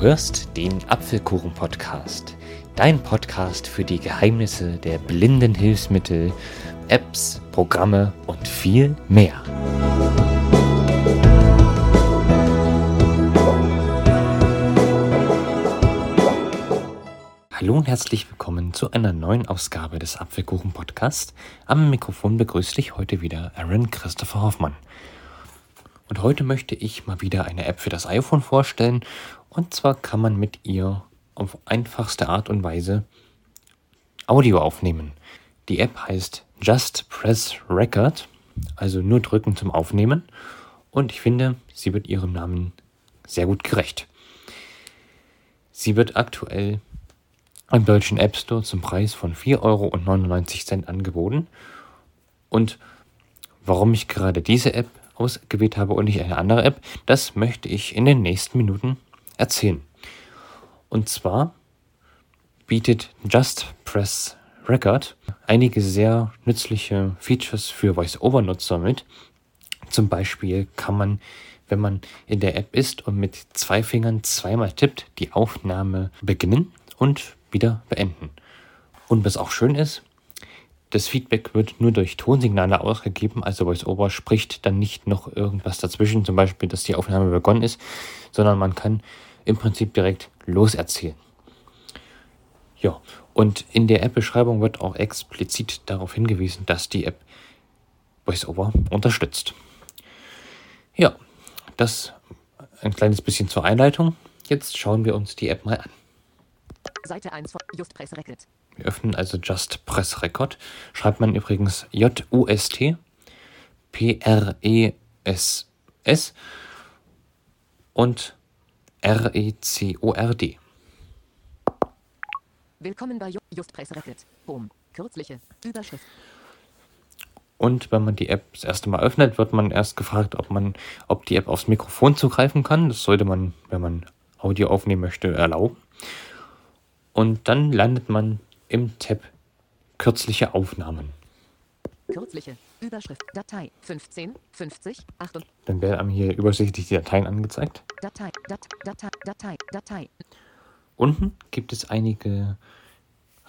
hörst den Apfelkuchen-Podcast, dein Podcast für die Geheimnisse der blinden Hilfsmittel, Apps, Programme und viel mehr. Hallo und herzlich willkommen zu einer neuen Ausgabe des Apfelkuchen-Podcasts. Am Mikrofon begrüßt dich heute wieder Aaron Christopher Hoffmann. Und heute möchte ich mal wieder eine App für das iPhone vorstellen. Und zwar kann man mit ihr auf einfachste Art und Weise Audio aufnehmen. Die App heißt Just Press Record, also nur drücken zum Aufnehmen. Und ich finde, sie wird ihrem Namen sehr gut gerecht. Sie wird aktuell im deutschen App Store zum Preis von 4,99 Euro angeboten. Und warum ich gerade diese App ausgewählt habe und nicht eine andere App, das möchte ich in den nächsten Minuten erzählen. Und zwar bietet Just Press Record einige sehr nützliche Features für Voice-Over-Nutzer mit. Zum Beispiel kann man, wenn man in der App ist und mit zwei Fingern zweimal tippt, die Aufnahme beginnen und wieder beenden. Und was auch schön ist, das Feedback wird nur durch Tonsignale ausgegeben, also VoiceOver spricht dann nicht noch irgendwas dazwischen, zum Beispiel, dass die Aufnahme begonnen ist, sondern man kann im Prinzip direkt loserzählen. Ja, und in der App-Beschreibung wird auch explizit darauf hingewiesen, dass die App VoiceOver unterstützt. Ja, das ein kleines bisschen zur Einleitung. Jetzt schauen wir uns die App mal an. Seite 1 von Just Press Record. Wir öffnen also Just Press Record. Schreibt man übrigens J-U-S-T P-R-E-S-S und R-E-C-O-R-D. Willkommen bei Just Press Record. Home. Kürzliche Überschrift. Und wenn man die App das erste Mal öffnet, wird man erst gefragt, ob man, ob die App aufs Mikrofon zugreifen kann. Das sollte man, wenn man Audio aufnehmen möchte, erlauben. Und dann landet man im Tab Kürzliche Aufnahmen. Kürzliche Überschrift Datei 15 50 8 Dann werden einem hier übersichtlich die Dateien angezeigt. Datei Dat Datei Datei Datei. Unten gibt es einige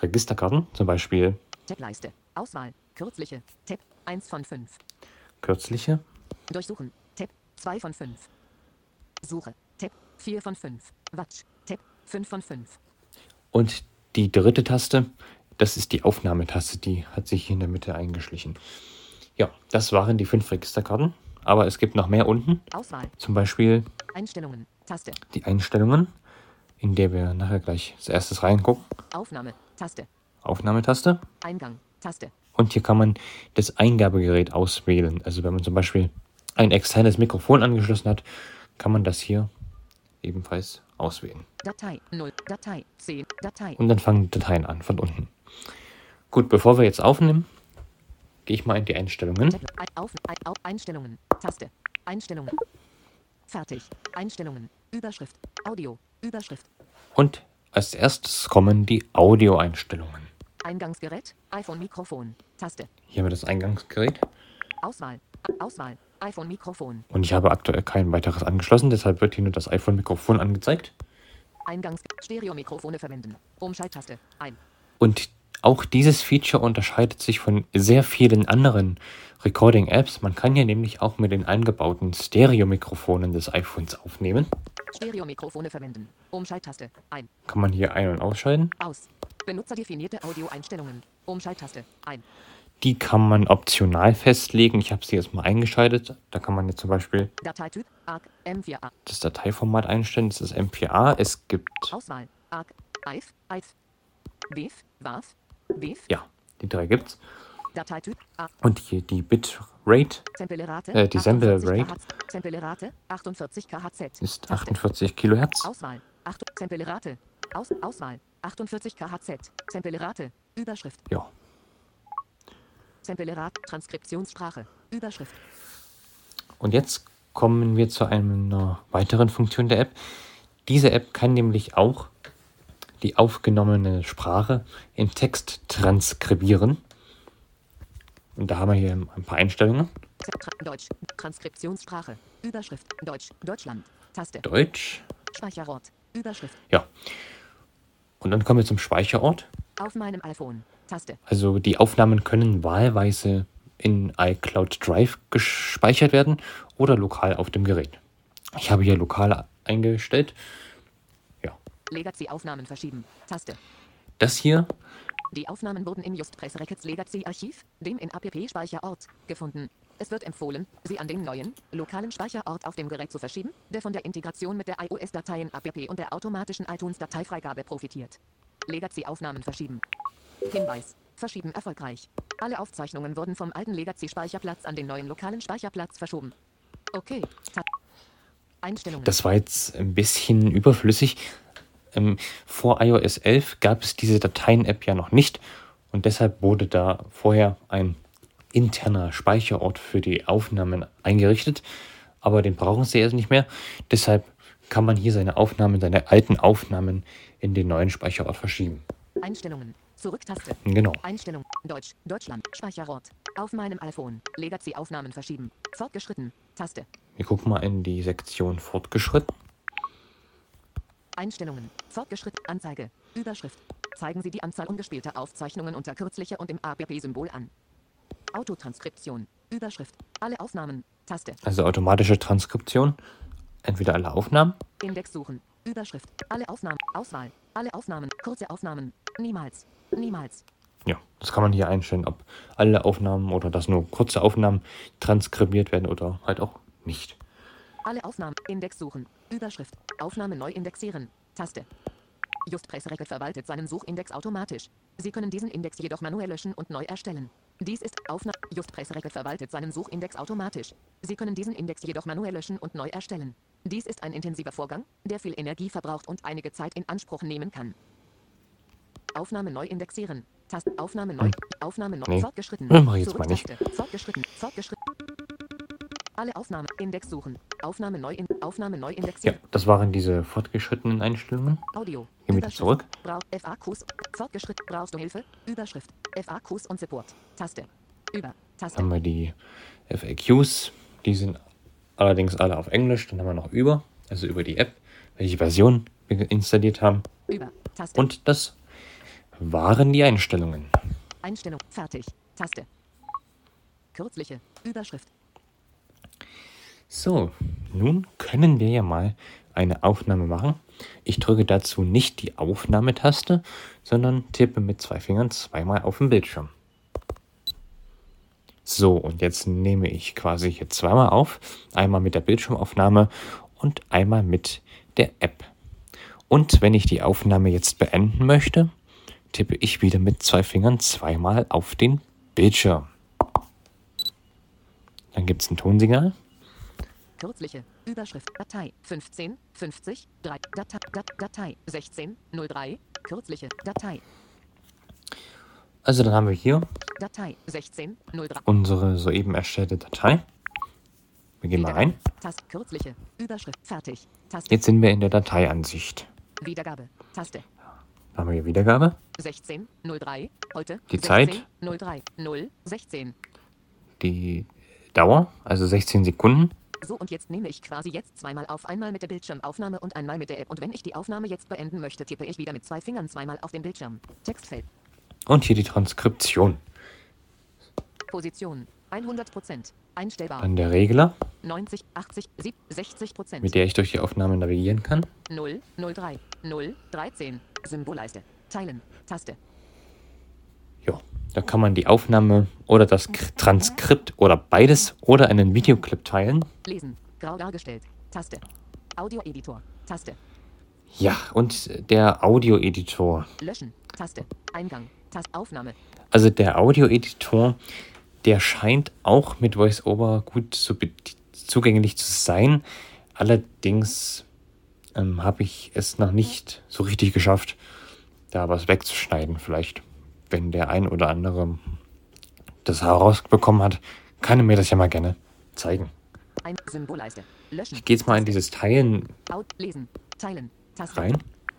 Registerkarten, zum Beispiel Tableiste Auswahl Kürzliche Tab 1 von 5. Kürzliche Durchsuchen Tab 2 von 5. Suche Tab 4 von 5. Watch Tab 5 von 5. Und die dritte Taste, das ist die Aufnahmetaste, die hat sich hier in der Mitte eingeschlichen. Ja, das waren die fünf Registerkarten. Aber es gibt noch mehr unten. Auswahl. Zum Beispiel Einstellungen, Taste. Die Einstellungen, in der wir nachher gleich als erstes reingucken. Aufnahme, Taste. Aufnahmetaste. Eingang, Taste. Und hier kann man das Eingabegerät auswählen. Also wenn man zum Beispiel ein externes Mikrofon angeschlossen hat, kann man das hier ebenfalls auswählen. Datei 0, Datei 10, Datei. Und dann fangen die Dateien an von unten. Gut, bevor wir jetzt aufnehmen, gehe ich mal in die Einstellungen. Auf, auf, Einstellungen, Taste, Einstellungen. Fertig. Einstellungen, Überschrift, Audio, Überschrift. Und als erstes kommen die Audio-Einstellungen. Eingangsgerät, iPhone-Mikrofon, Taste. Hier haben wir das Eingangsgerät. Auswahl, Auswahl, iPhone-Mikrofon. Und ich habe aktuell kein weiteres angeschlossen, deshalb wird hier nur das iPhone-Mikrofon angezeigt. Eingangs Stereo-Mikrofone verwenden. Umschalttaste ein. Und auch dieses Feature unterscheidet sich von sehr vielen anderen Recording-Apps. Man kann hier nämlich auch mit den eingebauten Stereo-Mikrofonen des iPhones aufnehmen. Stereo-Mikrofone verwenden. Umschalttaste ein. Kann man hier ein- und ausschalten? Aus. Benutzerdefinierte Audio-Einstellungen. Umschalttaste ein. Die kann man optional festlegen. Ich habe sie jetzt mal eingeschaltet. Da kann man jetzt zum Beispiel Dateityp ARC M4A. das Dateiformat einstellen. Das ist M4A. Es gibt Auswahl ARC IF IF WIF WAV WIF. Ja, die drei gibt's. Und hier die Bitrate, äh, die Sample Rate Samplerate 48 KHz. Ist 48 Kilohertz. Auswahl. 8 Samplerate Aus, Auswahl. 48 KHz. Samplerate Überschrift. Ja. Samplerat, Transkriptionssprache, Überschrift. Und jetzt kommen wir zu einer weiteren Funktion der App. Diese App kann nämlich auch die aufgenommene Sprache in Text transkribieren. Und da haben wir hier ein paar Einstellungen. Deutsch, Transkriptionssprache, Überschrift, Deutsch, Deutschland, Taste. Deutsch. Speicherort, Überschrift. Ja. Und dann kommen wir zum Speicherort. Auf meinem iPhone. Taste. Also die Aufnahmen können wahlweise in iCloud Drive gespeichert werden oder lokal auf dem Gerät. Ich habe hier lokal eingestellt. Ja. Legacy-Aufnahmen verschieben. Taste. Das hier, Die Aufnahmen wurden im Just Press Records Legacy Archiv, dem in APP-Speicherort, gefunden. Es wird empfohlen, sie an den neuen, lokalen Speicherort auf dem Gerät zu verschieben, der von der Integration mit der iOS-Dateien APP und der automatischen iTunes-Dateifreigabe profitiert. Legacy-Aufnahmen verschieben. Hinweis. Verschieben erfolgreich. Alle Aufzeichnungen wurden vom alten Legacy-Speicherplatz an den neuen lokalen Speicherplatz verschoben. Okay. Einstellungen. das war jetzt ein bisschen überflüssig. Ähm, vor iOS 11 gab es diese Dateien-App ja noch nicht und deshalb wurde da vorher ein interner Speicherort für die Aufnahmen eingerichtet, aber den brauchen sie jetzt nicht mehr. Deshalb kann man hier seine Aufnahmen, seine alten Aufnahmen in den neuen Speicherort verschieben. Einstellungen. Zurücktaste. Genau. Einstellung. Deutsch. Deutschland. Speicherort. Auf meinem iPhone. Legacy-Aufnahmen verschieben. Fortgeschritten. Taste. Wir gucken mal in die Sektion Fortgeschritten. Einstellungen. Fortgeschritten. Anzeige. Überschrift. Zeigen Sie die Anzahl ungespielter Aufzeichnungen unter kürzliche und im APP-Symbol an. Autotranskription. Überschrift. Alle Aufnahmen. Taste. Also automatische Transkription. Entweder alle Aufnahmen. Index suchen. Überschrift. Alle Aufnahmen. Auswahl. Alle Aufnahmen. Kurze Aufnahmen. Niemals. Niemals. Ja, das kann man hier einstellen, ob alle Aufnahmen oder dass nur kurze Aufnahmen transkribiert werden oder halt auch nicht. Alle Aufnahmen. Index suchen. Überschrift. Aufnahme neu indexieren. Taste. Just Press Record verwaltet seinen Suchindex automatisch. Sie können diesen Index jedoch manuell löschen und neu erstellen. Dies ist Aufnahme. Just Press Record verwaltet seinen Suchindex automatisch. Sie können diesen Index jedoch manuell löschen und neu erstellen. Dies ist ein intensiver Vorgang, der viel Energie verbraucht und einige Zeit in Anspruch nehmen kann. Aufnahme neu indexieren. Taste. Aufnahme neu. Aufnahme neu. Nee. Fortgeschritten. Das mach jetzt mal nicht. Fortgeschritten. Fortgeschritten. Alle Aufnahmen. Index suchen. Aufnahme neu in. Aufnahme neu Ja, indexieren. das waren diese fortgeschrittenen Einstellungen. Audio. Gehen wir wieder zurück. Brauch, FAQs. Fortgeschritten. Brauchst du Hilfe? Überschrift. FAQs und Support. Taste. Über. Taste. Haben wir die FAQs. Die sind allerdings alle auf Englisch. Dann haben wir noch über, also über die App, welche Version wir installiert haben. Über. Taste. Und das waren die Einstellungen. Einstellung. Fertig. Taste. Kürzliche. Überschrift. So, nun können wir ja mal eine Aufnahme machen. Ich drücke dazu nicht die Aufnahmetaste, sondern tippe mit zwei Fingern zweimal auf den Bildschirm. So, und jetzt nehme ich quasi hier zweimal auf. Einmal mit der Bildschirmaufnahme und einmal mit der App. Und wenn ich die Aufnahme jetzt beenden möchte, tippe ich wieder mit zwei Fingern zweimal auf den Bildschirm. Dann gibt es ein Tonsignal. Kürzliche. Überschrift. Datei. 15. 50. 3. Datei. Dat, Datei. 16. 03. Kürzliche. Datei. Also dann haben wir hier Datei. 16. 03. unsere soeben erstellte Datei. Wir gehen mal rein. Taste. Kürzliche. Überschrift. Fertig. Taste. Jetzt sind wir in der Dateiansicht. Wiedergabe. Taste. Da haben wir hier Wiedergabe, 16. 03. Heute. Die 16, Zeit. 03. 0. 16. die Dauer, also 16 Sekunden. So und jetzt nehme ich quasi jetzt zweimal auf, einmal mit der Bildschirmaufnahme und einmal mit der App. Und wenn ich die Aufnahme jetzt beenden möchte, tippe ich wieder mit zwei Fingern zweimal auf den Bildschirm. Textfeld. Und hier die Transkription. Position. 100%. Einstellbar. Dann der Regler, 90, 80, 70, 60%. mit der ich durch die Aufnahme navigieren kann. 0, 03, 0, 13. Symbolleiste. Teilen. Taste. Da kann man die Aufnahme oder das Transkript oder beides oder einen Videoclip teilen. Lesen. Grau dargestellt. Taste. Audio-Editor. Taste. Ja, und der Audioeditor. Löschen. Taste. Eingang. Taste. Aufnahme. Also der Audioeditor, der scheint auch mit VoiceOver gut zu zugänglich zu sein. Allerdings ähm, habe ich es noch nicht so richtig geschafft, da was wegzuschneiden. Vielleicht, wenn der ein oder andere das herausbekommen hat, kann er mir das ja mal gerne zeigen. Ich gehe jetzt mal in dieses Teilen rein.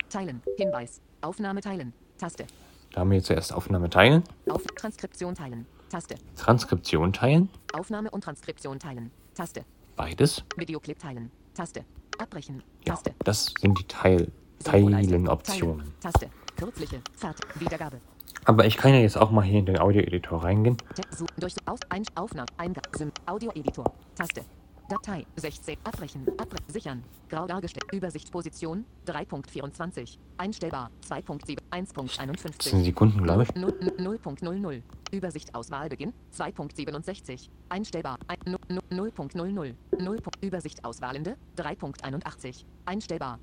Teilen. Hinweis. Aufnahme teilen. Taste. Da haben wir zuerst Aufnahme teilen, Auf Transkription teilen. Taste. Transkription teilen, Aufnahme und Transkription teilen. Taste. beides. Videoclip teilen. Taste. Abbrechen. Ja, Taste. das sind die Teil Teilen Optionen. Taste. Kürzliche. Fertig. Wiedergabe. Aber ich kann ja jetzt auch mal hier in den Audio-Editor reingehen. Such, durch, auf, ein, Aufnahme, Eingabe, Audio-Editor, Taste, Datei, 16, abbrechen, abre sichern, grau dargestellt, Übersichtsposition, 3.24, einstellbar, 2.7, 1.51. 10 Sekunden, glaube ich. 0.00, Übersicht Auswahlbeginn, 2.67, einstellbar, 0.00, 0. Übersicht Auswahlende, 3.81, einstellbar.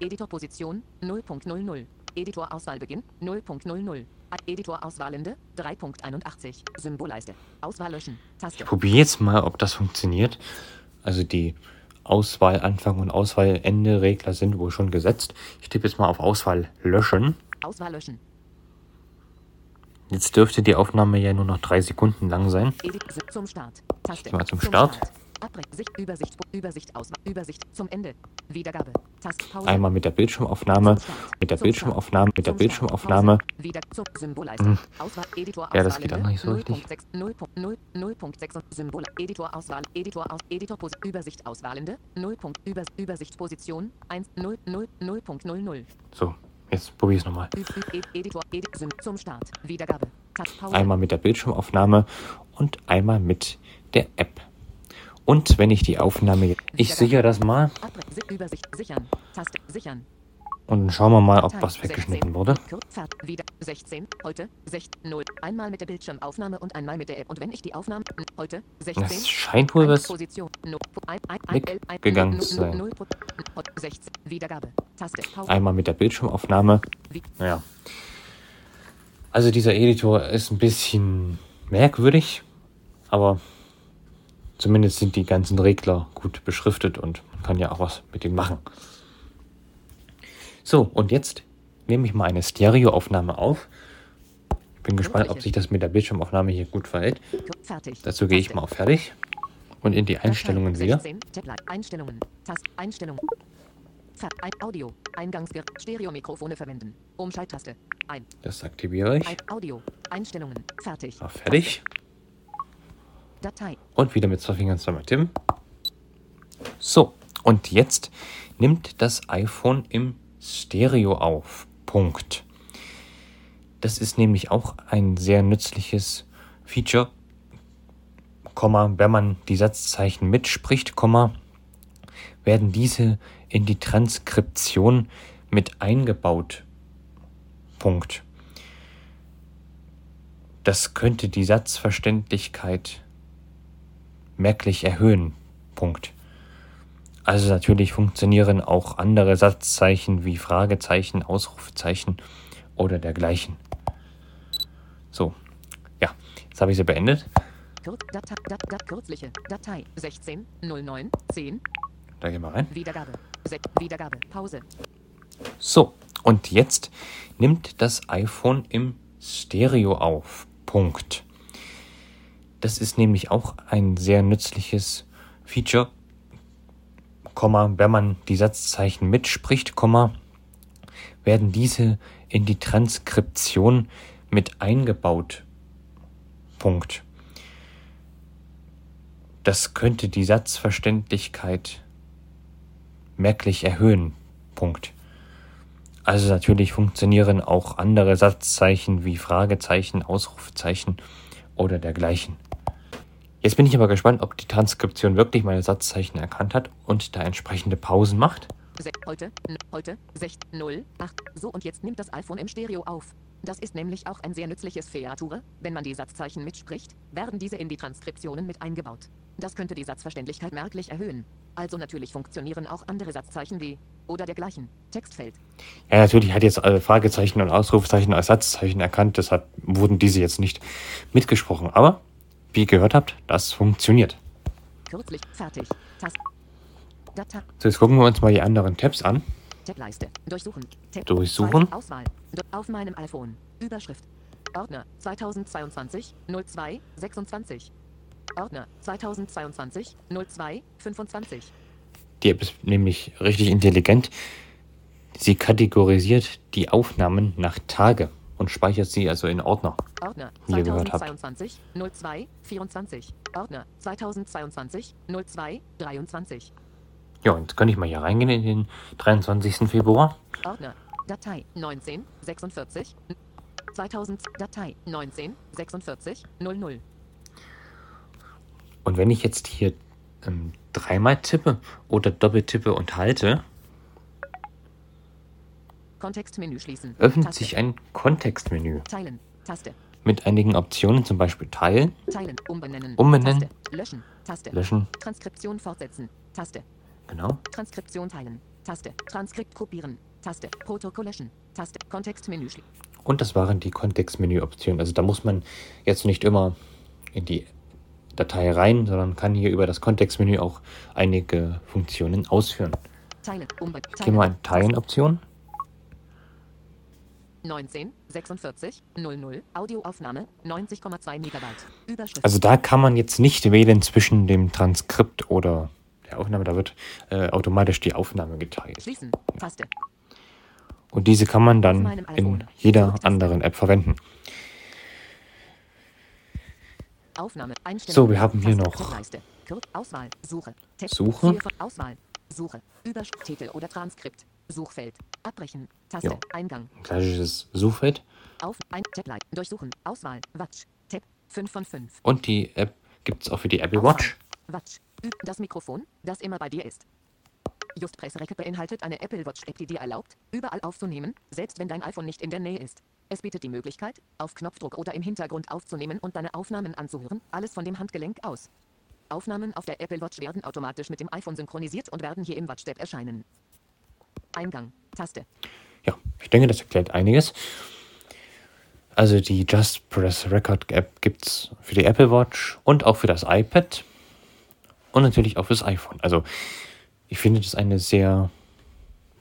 Editorposition, 0.00. Editor Auswahlbeginn 0.00. Editor Auswahlende 3.81. Symbolleiste. Auswahl löschen. Taste. Ich probiere jetzt mal, ob das funktioniert. Also die Auswahlanfang und Auswahlende Regler sind wohl schon gesetzt. Ich tippe jetzt mal auf Auswahl löschen. Auswahl löschen. Jetzt dürfte die Aufnahme ja nur noch drei Sekunden lang sein. Zum Start. Taste. Ich mal zum Start. Abbrechen. Sicht, Übersicht, Übersicht, Auswahl, Übersicht zum Ende. Wiedergabe. Taste, Pause. Einmal mit der Bildschirmaufnahme, mit der Bildschirmaufnahme, mit der Bildschirmaufnahme. Wieder zum Symbolleiste. Hm. Auswahl, Editor, Ja, das geht auch nicht so richtig. 0.6, 0.6 Symbol, Editor, Auswahl, Editor, aus, Editor, Pos Übersicht, Auswahlende, 0. Über, Übersicht, Position, 1, 0, 0, 0.00. So, jetzt probiere ich es nochmal. Einmal mit der Bildschirmaufnahme und einmal mit der App. Und wenn ich die Aufnahme. Ich sichere das mal und dann schauen wir mal, ob was 16, weggeschnitten wurde. Wieder 16, heute, 16, 0. Einmal mit der Bildschirmaufnahme und einmal mit der App. Und wenn ich die Aufnahme, heute, 16, Das scheint wohl was. Weggegangen ein, zu sein. null, null, null, 16, Wiedergabe, Taste, Pause. Einmal mit der Bildschirmaufnahme. Naja. Also dieser Editor ist ein bisschen merkwürdig, aber zumindest sind die ganzen Regler gut beschriftet und man kann ja auch was mit denen machen. So, und jetzt nehme ich mal eine Stereoaufnahme auf. Ich bin gespannt, ob sich das mit der Bildschirmaufnahme hier gut verhält. Fertig. Dazu gehe ich mal auf Fertig und in die Einstellungen wieder. 16, Tablet, Einstellungen, ein Audio, Eingangsgerät, Stereomikrofone verwenden. Umschalttaste. Ein, Das aktiviere ich. Audio, Einstellungen, fertig. Auf Fertig. Datei, Und wieder mit zwei Fingern zweimal tippen. So, und jetzt nimmt das iPhone im Stereo auf. Punkt. Das ist nämlich auch ein sehr nützliches Feature. Komma, wenn man die Satzzeichen mitspricht, Komma, werden diese in die Transkription mit eingebaut. Punkt. Das könnte die Satzverständlichkeit merklich erhöhen. Punkt. Also natürlich funktionieren auch andere Satzzeichen wie Fragezeichen, Ausrufezeichen oder dergleichen. So, ja, jetzt habe ich sie beendet. Datei, kürzliche, Datei, 16, 09, 10, Da gehen wir rein. Wiedergabe, Se Wiedergabe, Pause, So, und jetzt nimmt das iPhone im Stereo auf. Punkt. Das ist nämlich auch ein sehr nützliches Feature. Komma, wenn man die Satzzeichen mitspricht, Komma, werden diese in die Transkription mit eingebaut. Punkt. Das könnte die Satzverständlichkeit merklich erhöhen. Punkt. Also natürlich funktionieren auch andere Satzzeichen wie Fragezeichen, Ausrufezeichen oder dergleichen. Jetzt bin ich aber gespannt, ob die Transkription wirklich meine Satzzeichen erkannt hat und da entsprechende Pausen macht. Heute, heute, 16, 0, 8, so und jetzt nimmt das iPhone im Stereo auf. Das ist nämlich auch ein sehr nützliches Feature. Wenn man die Satzzeichen mitspricht, werden diese in die Transkriptionen mit eingebaut. Das könnte die Satzverständlichkeit merklich erhöhen. Also natürlich funktionieren auch andere Satzzeichen wie oder dergleichen. Textfeld. Ja, natürlich hat jetzt alle Fragezeichen und Ausrufezeichen als Satzzeichen erkannt, deshalb wurden diese jetzt nicht mitgesprochen. Aber, wie ihr gehört habt, das funktioniert. Kürzlich. Fertig. Datei. So, jetzt gucken wir uns mal die anderen Tabs an. Tableiste. Durchsuchen. Tab. Durchsuchen. Auswahl. Auf meinem iPhone. Überschrift. Ordner 2022 02 26. Ordner 2022 02 25. Die App ist nämlich richtig intelligent. Sie kategorisiert die Aufnahmen nach Tage und speichert sie also in Ordner. Ordner Wie ihr gehört habt. 2022 02 24. Ordner 2022 02 23. Ja, und jetzt könnte ich mal hier reingehen in den 23. Februar. Ordner. Datei 19 46 2000 Datei 19 46 00. Und wenn ich jetzt hier ähm, dreimal tippe oder doppeltippe und halte, Kontextmenü schließen. öffnet Taste. sich ein Kontextmenü Teilen. Taste. Mit einigen Optionen, zum Beispiel Teilen, Teilen. Umbenennen. Umbenennen. Taste. Löschen. Taste. Löschen, Transkription fortsetzen. Taste. genau. Transkription teilen. Taste. Transkript kopieren. Taste. Protokoll löschen. Taste. Kontextmenü schließen. Und das waren die Kontextmenü-Optionen. Also da muss man jetzt nicht immer in die Datei rein, sondern kann hier über das Kontextmenü auch einige Funktionen ausführen. Teilen. Umbe Gehen wir in Teilen-Option. 19 46 00. Audioaufnahme 90,2 Megabyte. Überschrift. Also da kann man jetzt nicht wählen zwischen dem Transkript oder der Aufnahme. Da wird äh, automatisch die Aufnahme geteilt. Schließen. Taste. Und diese kann man dann in jeder anderen App verwenden. Aufnahme. So, wir haben hier noch-. Suche. Suche. Suche. Überschrift. Titel oder Transkript. Suchfeld. Abbrechen. Taste. Ja. Eingang. Ein klassisches Suchfeld. Auf. Ein. Tab. Durchsuchen. Auswahl. Watch. Tab. 5 von 5. Und die App gibt es auch für die Apple Watch. Watch. Das Mikrofon, das immer bei dir ist. Just Press Record beinhaltet eine Apple Watch App, die dir erlaubt, überall aufzunehmen, selbst wenn dein iPhone nicht in der Nähe ist. Es bietet die Möglichkeit, auf Knopfdruck oder im Hintergrund aufzunehmen und deine Aufnahmen anzuhören, alles von dem Handgelenk aus. Aufnahmen auf der Apple Watch werden automatisch mit dem iPhone synchronisiert und werden hier im Watch Tab erscheinen. Eingang. Taste. Ja, ich denke, das erklärt einiges. Also die Just Press Record App gibt es für die Apple Watch und auch für das iPad und natürlich auch fürs iPhone. Also ich finde das eine sehr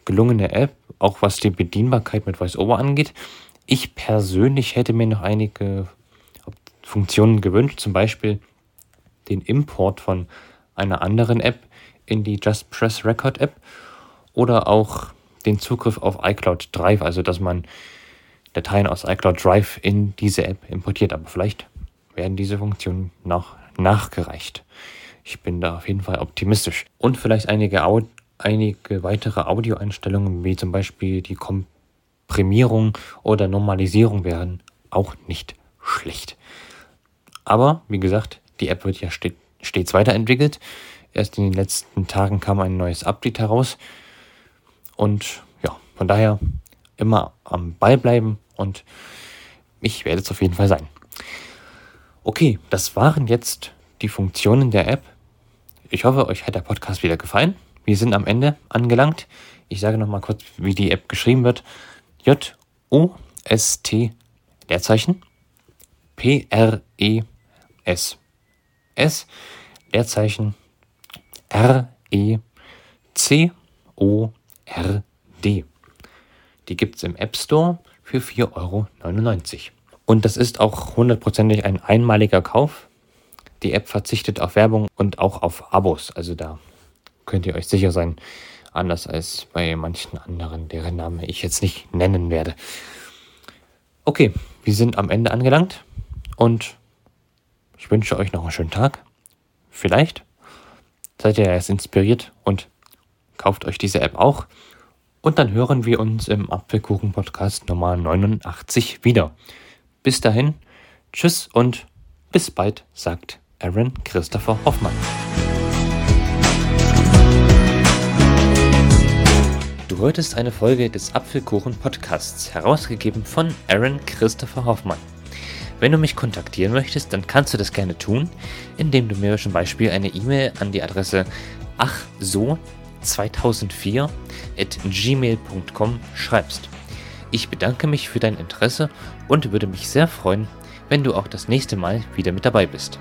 gelungene App, auch was die Bedienbarkeit mit VoiceOver angeht. Ich persönlich hätte mir noch einige Funktionen gewünscht, zum Beispiel den Import von einer anderen App in die Just Press Record App oder auch den Zugriff auf iCloud Drive, also dass man Dateien aus iCloud Drive in diese App importiert. Aber vielleicht werden diese Funktionen noch nachgereicht. Ich bin da auf jeden Fall optimistisch. Und vielleicht einige, Au einige weitere Audioeinstellungen, wie zum Beispiel die Komprimierung oder Normalisierung, wären auch nicht schlecht. Aber wie gesagt, die App wird ja st stets weiterentwickelt. Erst in den letzten Tagen kam ein neues Update heraus. Und ja, von daher immer am Ball bleiben und ich werde es auf jeden Fall sein. Okay, das waren jetzt die Funktionen der App. Ich hoffe, euch hat der Podcast wieder gefallen. Wir sind am Ende angelangt. Ich sage nochmal kurz, wie die App geschrieben wird. J-O-S-T Leerzeichen P-R-E-S S Leerzeichen R-E-C-O-R-D. Die gibt es im App Store für 4,99 Euro. Und das ist auch hundertprozentig ein einmaliger Kauf. Die App verzichtet auf Werbung und auch auf Abos. Also da könnt ihr euch sicher sein, anders als bei manchen anderen, deren Name ich jetzt nicht nennen werde. Okay, wir sind am Ende angelangt und ich wünsche euch noch einen schönen Tag. Vielleicht seid ihr erst inspiriert und kauft euch diese App auch. Und dann hören wir uns im Apfelkuchen-Podcast Nummer 89 wieder. Bis dahin, tschüss und bis bald, sagt Aaron Christopher Hoffmann. Du hörtest eine Folge des Apfelkuchen-Podcasts, herausgegeben von Aaron Christopher Hoffmann. Wenn du mich kontaktieren möchtest, dann kannst du das gerne tun, indem du mir zum Beispiel eine E-Mail an die Adresse achso2004 at gmail.com schreibst. Ich bedanke mich für dein Interesse und würde mich sehr freuen, wenn du auch das nächste Mal wieder mit dabei bist.